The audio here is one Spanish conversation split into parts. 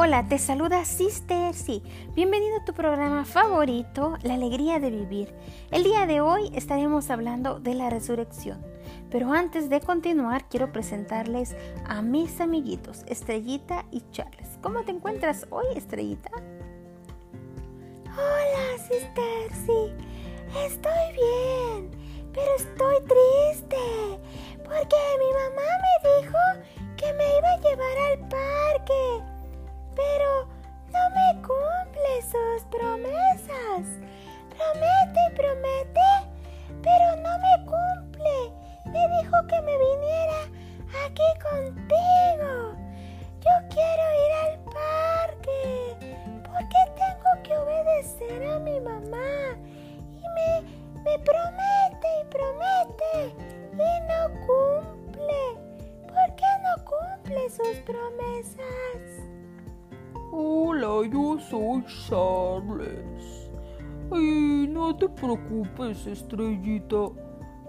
Hola, te saluda Sister Sí. Bienvenido a tu programa favorito, La Alegría de Vivir. El día de hoy estaremos hablando de la resurrección. Pero antes de continuar, quiero presentarles a mis amiguitos, Estrellita y Charles. ¿Cómo te encuentras hoy, Estrellita? Hola, Sister Sí. Estoy bien, pero estoy triste porque mi mamá me dijo que me iba a llevar al parque pero no me cumple sus promesas. Promete promete, pero no me cumple. Me dijo que me viniera aquí contigo. Yo quiero ir al parque. ¿Por qué tengo que obedecer a mi mamá? Y me, me promete y promete y no cumple. ¿Por qué no cumple sus promesas? Hola, yo soy Charles. Ay, no te preocupes, estrellita.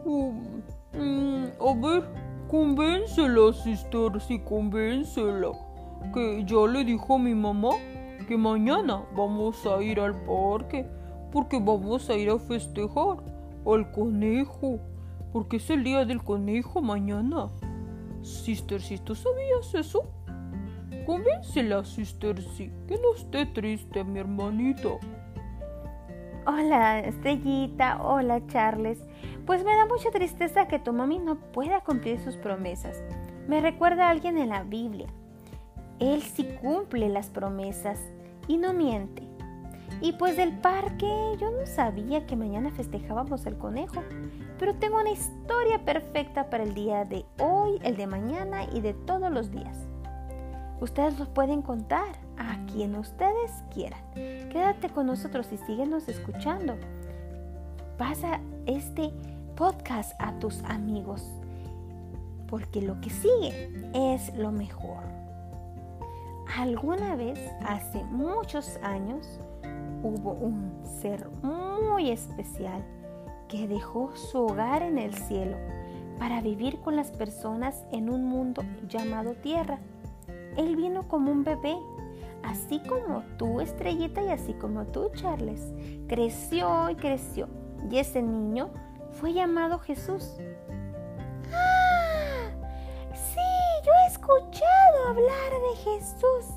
Um, mm, a ver, convéncela, sister, sí, convéncela. Que ya le dijo a mi mamá que mañana vamos a ir al parque porque vamos a ir a festejar al conejo. Porque es el día del conejo mañana. Sister, si tú sabías eso. Convéncela, Sister sí, que no esté triste, mi hermanito. Hola, Estrellita. Hola, Charles. Pues me da mucha tristeza que tu mami no pueda cumplir sus promesas. Me recuerda a alguien en la Biblia. Él sí cumple las promesas y no miente. Y pues del parque yo no sabía que mañana festejábamos el conejo, pero tengo una historia perfecta para el día de hoy, el de mañana y de todos los días. Ustedes los pueden contar a quien ustedes quieran. Quédate con nosotros y síguenos escuchando. Pasa este podcast a tus amigos, porque lo que sigue es lo mejor. Alguna vez, hace muchos años, hubo un ser muy especial que dejó su hogar en el cielo para vivir con las personas en un mundo llamado tierra. Él vino como un bebé, así como tú, Estrellita, y así como tú, Charles. Creció y creció. Y ese niño fue llamado Jesús. ¡Ah! Sí, yo he escuchado hablar de Jesús.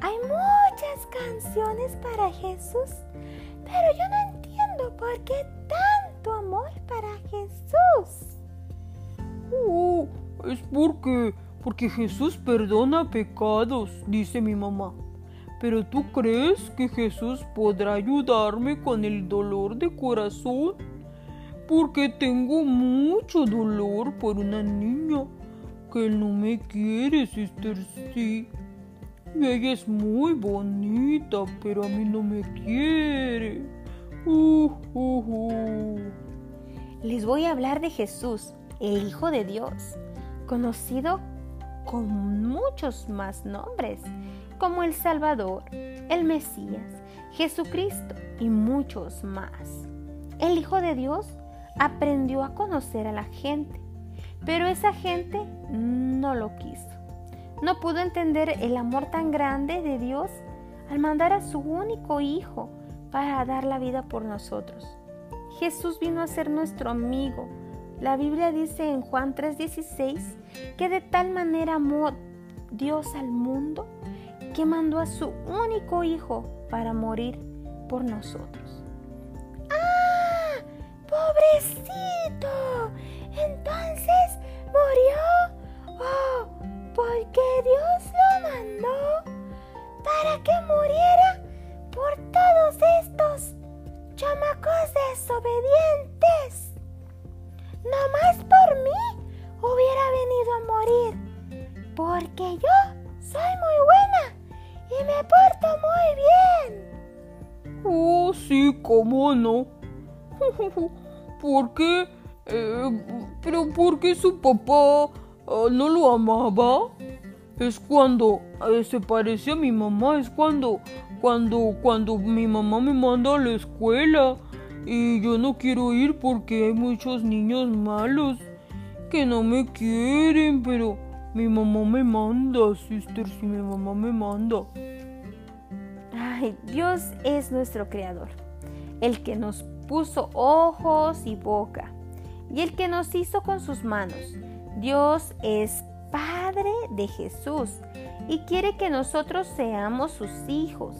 Hay muchas canciones para Jesús, pero yo no entiendo por qué tanto amor para Jesús. Oh, es porque porque Jesús perdona pecados, dice mi mamá. Pero tú crees que Jesús podrá ayudarme con el dolor de corazón? Porque tengo mucho dolor por una niña que no me quiere, Sister Sí. Y ella es muy bonita, pero a mí no me quiere. Uh, uh, uh. Les voy a hablar de Jesús, el Hijo de Dios, conocido con muchos más nombres, como el Salvador, el Mesías, Jesucristo y muchos más. El Hijo de Dios aprendió a conocer a la gente, pero esa gente no lo quiso. No pudo entender el amor tan grande de Dios al mandar a su único Hijo para dar la vida por nosotros. Jesús vino a ser nuestro amigo, la Biblia dice en Juan 3:16 que de tal manera amó Dios al mundo que mandó a su único hijo para morir por nosotros. ¡Ah! ¡Pobrecito! Entonces murió. ¡Oh! Porque Dios lo mandó papá ah, no lo amaba? Es cuando eh, se parece a mi mamá, es cuando, cuando, cuando mi mamá me manda a la escuela y yo no quiero ir porque hay muchos niños malos que no me quieren, pero Mi mamá me manda, sister, si mi mamá me manda. Ay, Dios es nuestro creador, el que nos puso ojos y boca, y el que nos hizo con sus manos. Dios es Padre de Jesús y quiere que nosotros seamos sus hijos.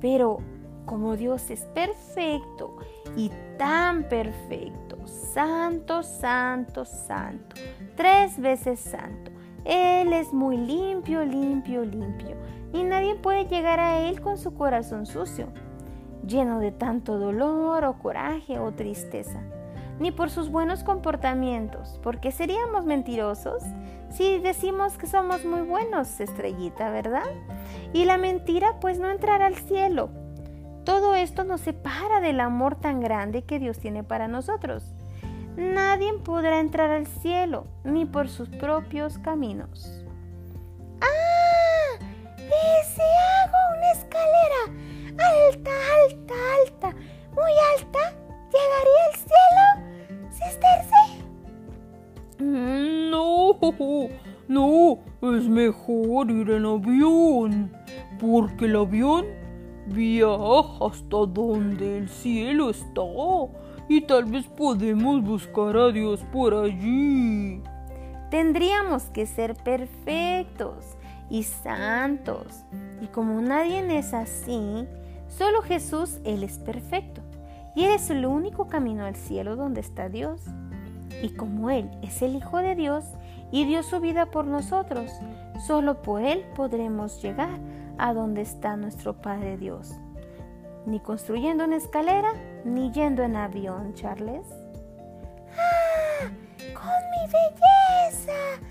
Pero como Dios es perfecto y tan perfecto, santo, santo, santo, tres veces santo, Él es muy limpio, limpio, limpio, y nadie puede llegar a Él con su corazón sucio, lleno de tanto dolor o coraje o tristeza ni por sus buenos comportamientos, porque seríamos mentirosos si decimos que somos muy buenos, estrellita, ¿verdad? Y la mentira pues no entrará al cielo. Todo esto nos separa del amor tan grande que Dios tiene para nosotros. Nadie podrá entrar al cielo, ni por sus propios caminos. ¡Ah! ¿Y si hago una escalera alta, alta, alta, muy alta? No, es mejor ir en avión, porque el avión viaja hasta donde el cielo está y tal vez podemos buscar a Dios por allí. Tendríamos que ser perfectos y santos, y como nadie es así, solo Jesús, Él es perfecto y Él es el único camino al cielo donde está Dios. Y como Él es el Hijo de Dios y dio su vida por nosotros, solo por Él podremos llegar a donde está nuestro Padre Dios. Ni construyendo una escalera, ni yendo en avión, Charles. ¡Ah! ¡Con mi belleza!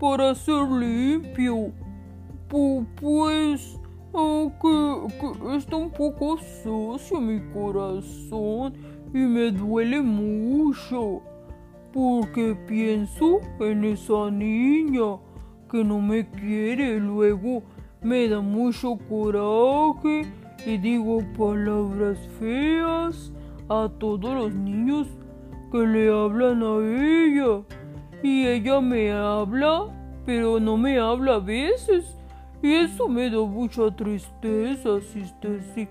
Para ser limpio. pues, que está un poco sucio mi corazón y me duele mucho porque pienso en esa niña que no me quiere. Luego me da mucho coraje y digo palabras feas a todos los niños que le hablan a ella. Y ella me habla, pero no me habla a veces. Y eso me da mucha tristeza. Sí.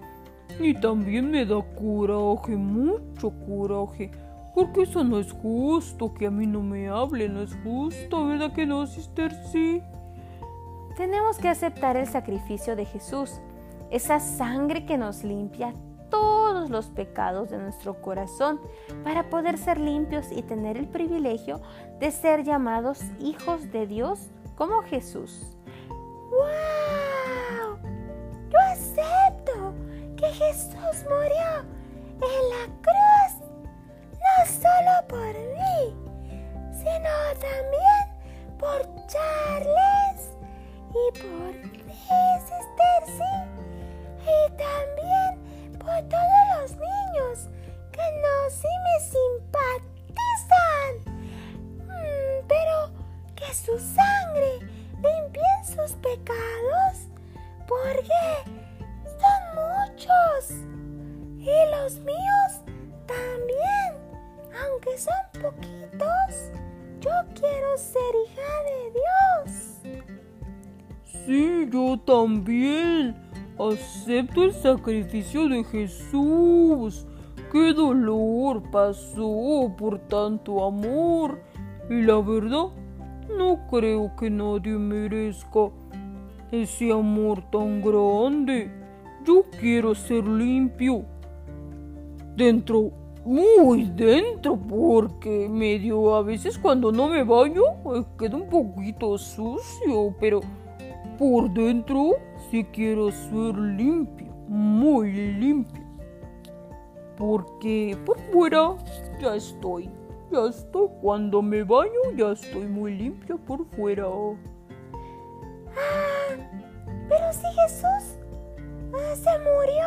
Y también me da coraje, mucho coraje. Porque eso no es justo, que a mí no me hable, no es justo, ¿verdad que no, sister? Sí. Tenemos que aceptar el sacrificio de Jesús, esa sangre que nos limpia todos los pecados de nuestro corazón para poder ser limpios y tener el privilegio de ser llamados hijos de Dios como Jesús. ¡Wow! Yo acepto que Jesús murió en la cruz, no solo por mí, sino también por Charles y por ti, Sister y también por todos su sangre limpie sus pecados, porque son muchos. Y los míos también. Aunque son poquitos, yo quiero ser hija de Dios. Sí, yo también. Acepto el sacrificio de Jesús. Qué dolor pasó por tanto amor. Y la verdad, no creo que nadie merezca ese amor tan grande. Yo quiero ser limpio. Dentro, muy dentro, porque medio a veces cuando no me baño eh, queda un poquito sucio, pero por dentro sí quiero ser limpio, muy limpio. Porque por fuera ya estoy, ya estoy. Cuando me baño ya estoy muy limpio por fuera. Ah, murió.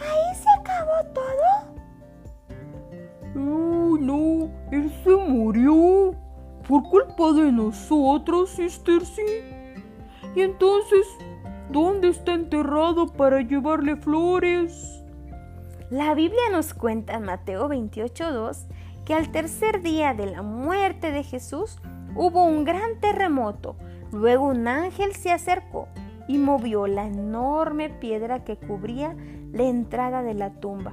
¿Ahí se acabó todo? Uh, no, él se murió. Por culpa de nosotros, Sister sí. Y entonces, ¿dónde está enterrado para llevarle flores? La Biblia nos cuenta en Mateo 28.2 que al tercer día de la muerte de Jesús hubo un gran terremoto. Luego un ángel se acercó y movió la enorme piedra que cubría la entrada de la tumba.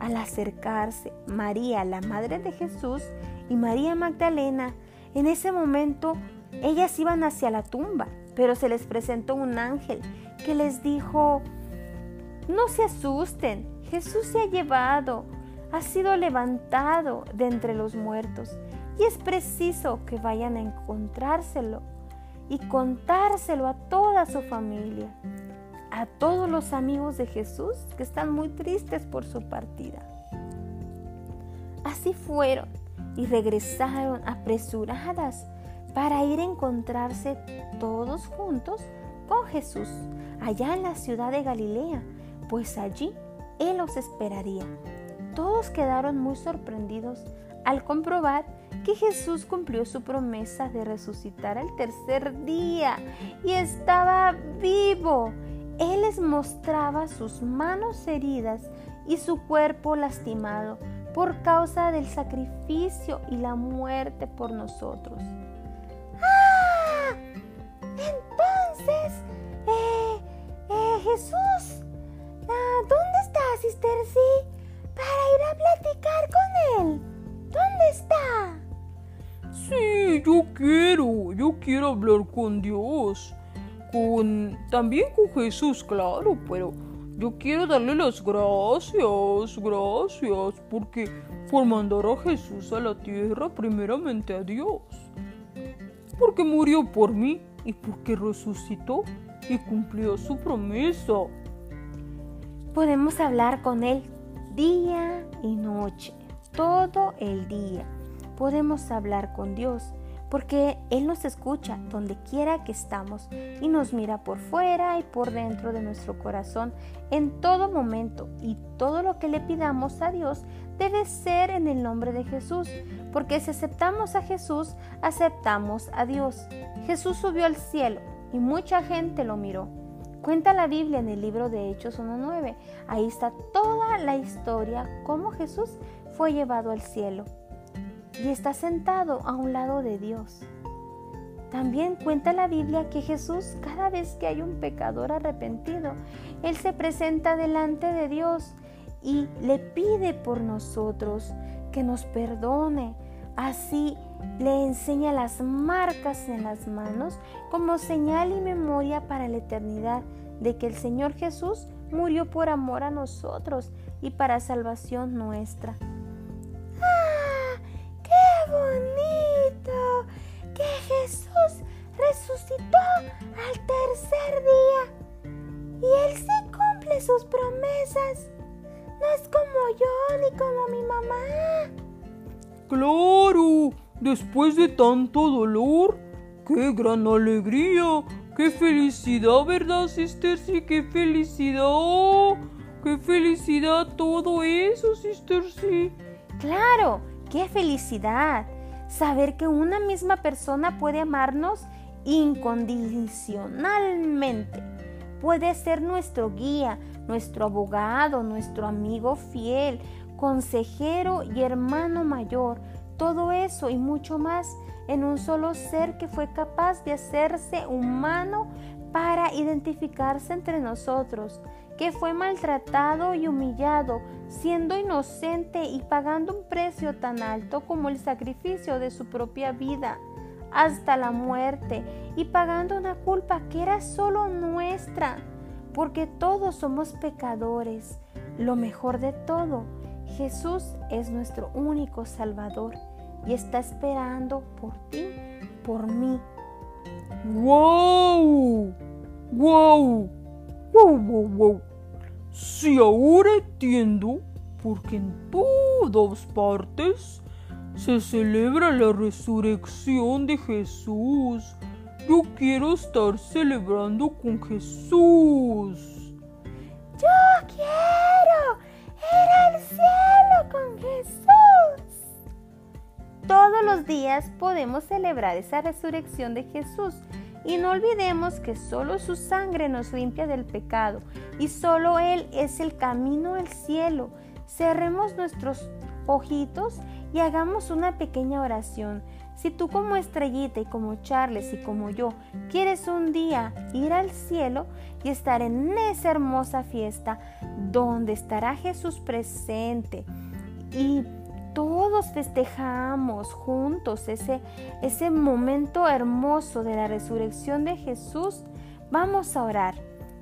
Al acercarse María, la madre de Jesús, y María Magdalena, en ese momento ellas iban hacia la tumba, pero se les presentó un ángel que les dijo, no se asusten, Jesús se ha llevado, ha sido levantado de entre los muertos y es preciso que vayan a encontrárselo y contárselo a toda su familia, a todos los amigos de Jesús que están muy tristes por su partida. Así fueron y regresaron apresuradas para ir a encontrarse todos juntos con Jesús allá en la ciudad de Galilea, pues allí Él los esperaría. Todos quedaron muy sorprendidos al comprobar que Jesús cumplió su promesa de resucitar al tercer día y estaba vivo. Él les mostraba sus manos heridas y su cuerpo lastimado por causa del sacrificio y la muerte por nosotros. Quiero, hablar con Dios. Con también con Jesús, claro, pero yo quiero darle las gracias, gracias, porque por mandar a Jesús a la tierra, primeramente a Dios, porque murió por mí y porque resucitó y cumplió su promesa. Podemos hablar con Él día y noche, todo el día. Podemos hablar con Dios porque Él nos escucha donde quiera que estamos y nos mira por fuera y por dentro de nuestro corazón en todo momento y todo lo que le pidamos a Dios debe ser en el nombre de Jesús, porque si aceptamos a Jesús, aceptamos a Dios. Jesús subió al cielo y mucha gente lo miró. Cuenta la Biblia en el libro de Hechos 1.9. Ahí está toda la historia, cómo Jesús fue llevado al cielo y está sentado a un lado de Dios. También cuenta la Biblia que Jesús, cada vez que hay un pecador arrepentido, Él se presenta delante de Dios y le pide por nosotros que nos perdone. Así le enseña las marcas en las manos como señal y memoria para la eternidad de que el Señor Jesús murió por amor a nosotros y para salvación nuestra. Bonito que Jesús resucitó al tercer día. Y Él sí cumple sus promesas. No es como yo ni como mi mamá. Claro, después de tanto dolor, qué gran alegría, qué felicidad, ¿verdad, Sister? Sí, qué felicidad. Qué felicidad todo eso, Sister, sí. Claro, qué felicidad saber que una misma persona puede amarnos incondicionalmente. Puede ser nuestro guía, nuestro abogado, nuestro amigo fiel, consejero y hermano mayor. Todo eso y mucho más en un solo ser que fue capaz de hacerse humano para identificarse entre nosotros que fue maltratado y humillado, siendo inocente y pagando un precio tan alto como el sacrificio de su propia vida, hasta la muerte, y pagando una culpa que era solo nuestra, porque todos somos pecadores. Lo mejor de todo, Jesús es nuestro único Salvador y está esperando por ti, por mí. ¡Wow! ¡Wow! ¡Wow, wow, wow! Si ahora entiendo por qué en todas partes se celebra la resurrección de Jesús. Yo quiero estar celebrando con Jesús. Yo quiero ir al cielo con Jesús. Todos los días podemos celebrar esa resurrección de Jesús y no olvidemos que solo su sangre nos limpia del pecado y solo Él es el camino al cielo. Cerremos nuestros ojitos y hagamos una pequeña oración. Si tú como estrellita y como Charles y como yo quieres un día ir al cielo y estar en esa hermosa fiesta donde estará Jesús presente y festejamos juntos ese, ese momento hermoso de la resurrección de Jesús, vamos a orar.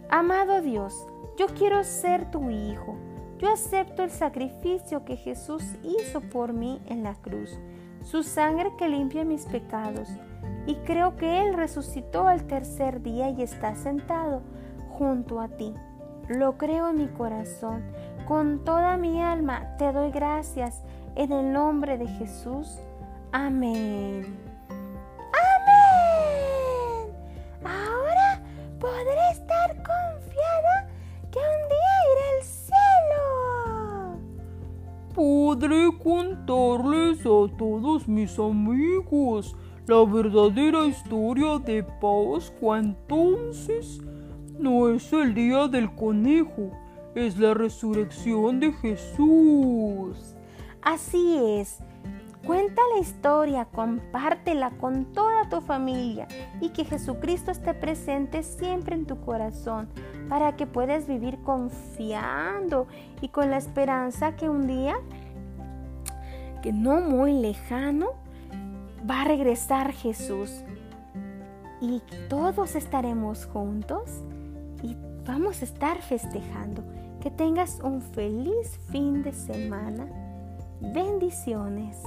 Amado Dios, yo quiero ser tu hijo. Yo acepto el sacrificio que Jesús hizo por mí en la cruz, su sangre que limpia mis pecados, y creo que Él resucitó al tercer día y está sentado junto a ti. Lo creo en mi corazón. Con toda mi alma te doy gracias en el nombre de Jesús. Amén. Amén. Ahora podré estar confiada que un día iré al cielo. Podré contarles a todos mis amigos la verdadera historia de Pascua. Entonces, no es el día del conejo, es la resurrección de Jesús. Así es. Cuenta la historia, compártela con toda tu familia y que Jesucristo esté presente siempre en tu corazón para que puedas vivir confiando y con la esperanza que un día, que no muy lejano, va a regresar Jesús y todos estaremos juntos y vamos a estar festejando. Que tengas un feliz fin de semana Bendiciones.